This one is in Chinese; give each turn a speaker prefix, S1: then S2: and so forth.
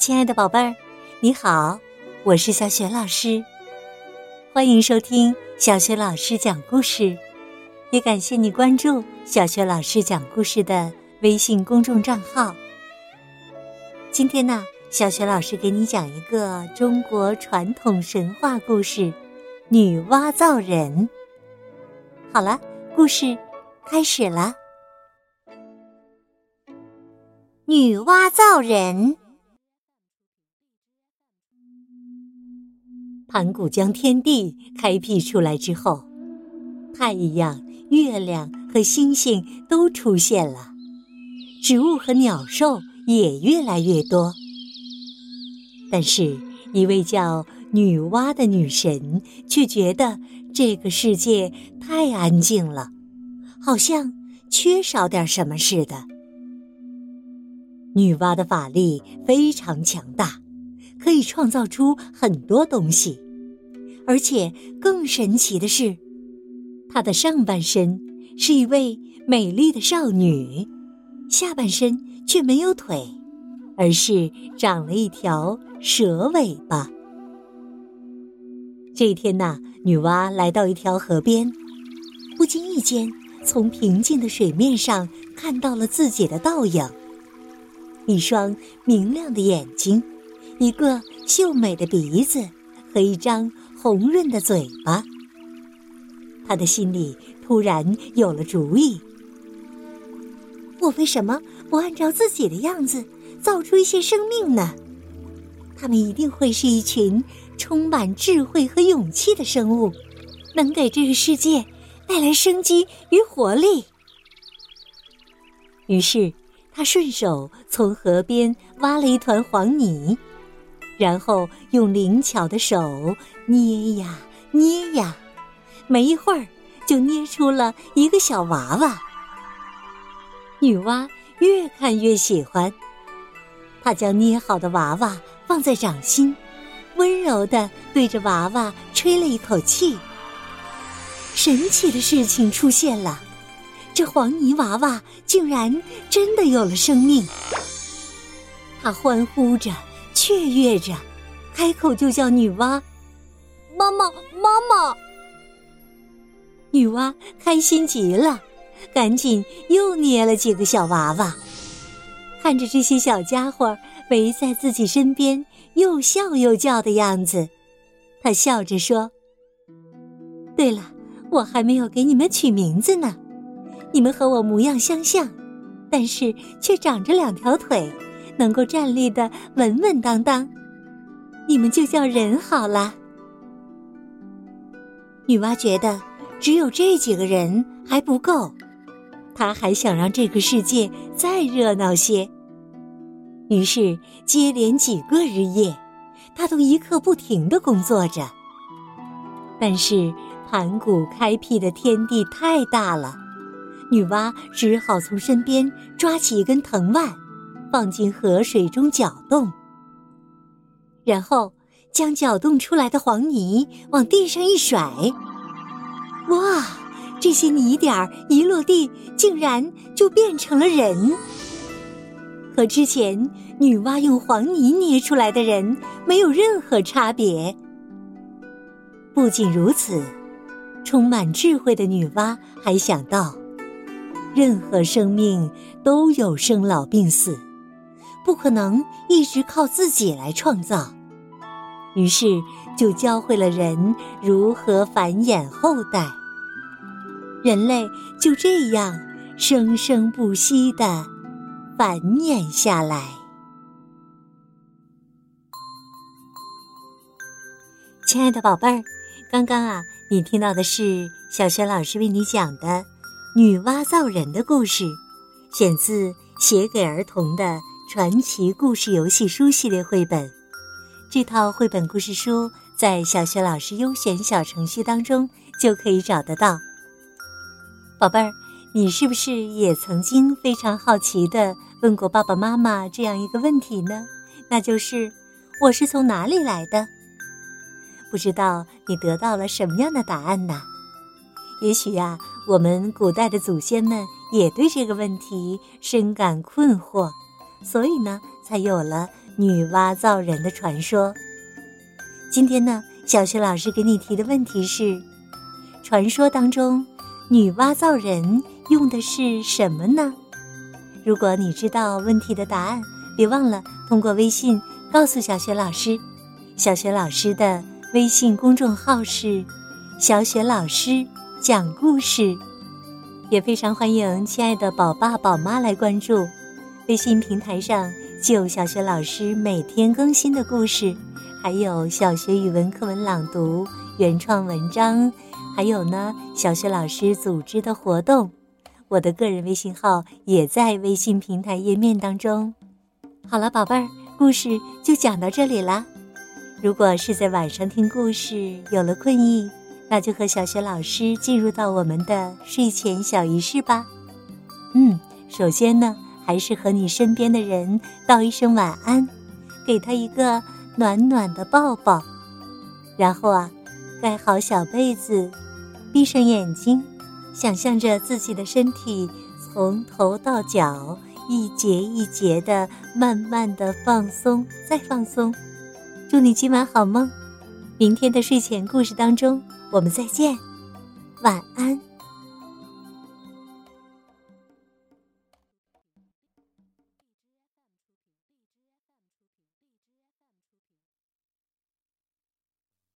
S1: 亲爱的宝贝儿，你好，我是小雪老师，欢迎收听小雪老师讲故事，也感谢你关注小雪老师讲故事的微信公众账号。今天呢，小雪老师给你讲一个中国传统神话故事《女娲造人》。好了，故事开始了，《女娲造人》。盘古将天地开辟出来之后，太阳、月亮和星星都出现了，植物和鸟兽也越来越多。但是，一位叫女娲的女神却觉得这个世界太安静了，好像缺少点什么似的。女娲的法力非常强大。可以创造出很多东西，而且更神奇的是，她的上半身是一位美丽的少女，下半身却没有腿，而是长了一条蛇尾巴。这一天呐，女娲来到一条河边，不经意间从平静的水面上看到了自己的倒影，一双明亮的眼睛。一个秀美的鼻子和一张红润的嘴巴，他的心里突然有了主意：我为什么不按照自己的样子造出一些生命呢？他们一定会是一群充满智慧和勇气的生物，能给这个世界带来生机与活力。于是，他顺手从河边挖了一团黄泥。然后用灵巧的手捏呀捏呀，没一会儿就捏出了一个小娃娃。女娲越看越喜欢，她将捏好的娃娃放在掌心，温柔的对着娃娃吹了一口气。神奇的事情出现了，这黄泥娃娃竟然真的有了生命。她欢呼着。雀跃着，开口就叫女娲：“
S2: 妈妈，妈妈！”
S1: 女娲开心极了，赶紧又捏了几个小娃娃。看着这些小家伙围在自己身边，又笑又叫的样子，她笑着说：“对了，我还没有给你们取名字呢。你们和我模样相像，但是却长着两条腿。”能够站立的稳稳当当，你们就叫人好了。女娲觉得只有这几个人还不够，她还想让这个世界再热闹些。于是接连几个日夜，她都一刻不停的工作着。但是盘古开辟的天地太大了，女娲只好从身边抓起一根藤蔓。放进河水中搅动，然后将搅动出来的黄泥往地上一甩。哇，这些泥点儿一落地，竟然就变成了人，和之前女娲用黄泥捏出来的人没有任何差别。不仅如此，充满智慧的女娲还想到，任何生命都有生老病死。不可能一直靠自己来创造，于是就教会了人如何繁衍后代。人类就这样生生不息的繁衍下来。亲爱的宝贝儿，刚刚啊，你听到的是小轩老师为你讲的女娲造人的故事，选自《写给儿童的》。传奇故事游戏书系列绘本，这套绘本故事书在小学老师优选小程序当中就可以找得到。宝贝儿，你是不是也曾经非常好奇的问过爸爸妈妈这样一个问题呢？那就是我是从哪里来的？不知道你得到了什么样的答案呢？也许呀，我们古代的祖先们也对这个问题深感困惑。所以呢，才有了女娲造人的传说。今天呢，小雪老师给你提的问题是：传说当中，女娲造人用的是什么呢？如果你知道问题的答案，别忘了通过微信告诉小雪老师。小雪老师的微信公众号是“小雪老师讲故事”，也非常欢迎亲爱的宝爸宝妈来关注。微信平台上就小学老师每天更新的故事，还有小学语文课文朗读、原创文章，还有呢小学老师组织的活动。我的个人微信号也在微信平台页面当中。好了，宝贝儿，故事就讲到这里啦。如果是在晚上听故事有了困意，那就和小学老师进入到我们的睡前小仪式吧。嗯，首先呢，还是和你身边的人道一声晚安，给他一个暖暖的抱抱，然后啊，盖好小被子，闭上眼睛，想象着自己的身体从头到脚一节一节的慢慢的放松，再放松。祝你今晚好梦，明天的睡前故事当中我们再见，晚安。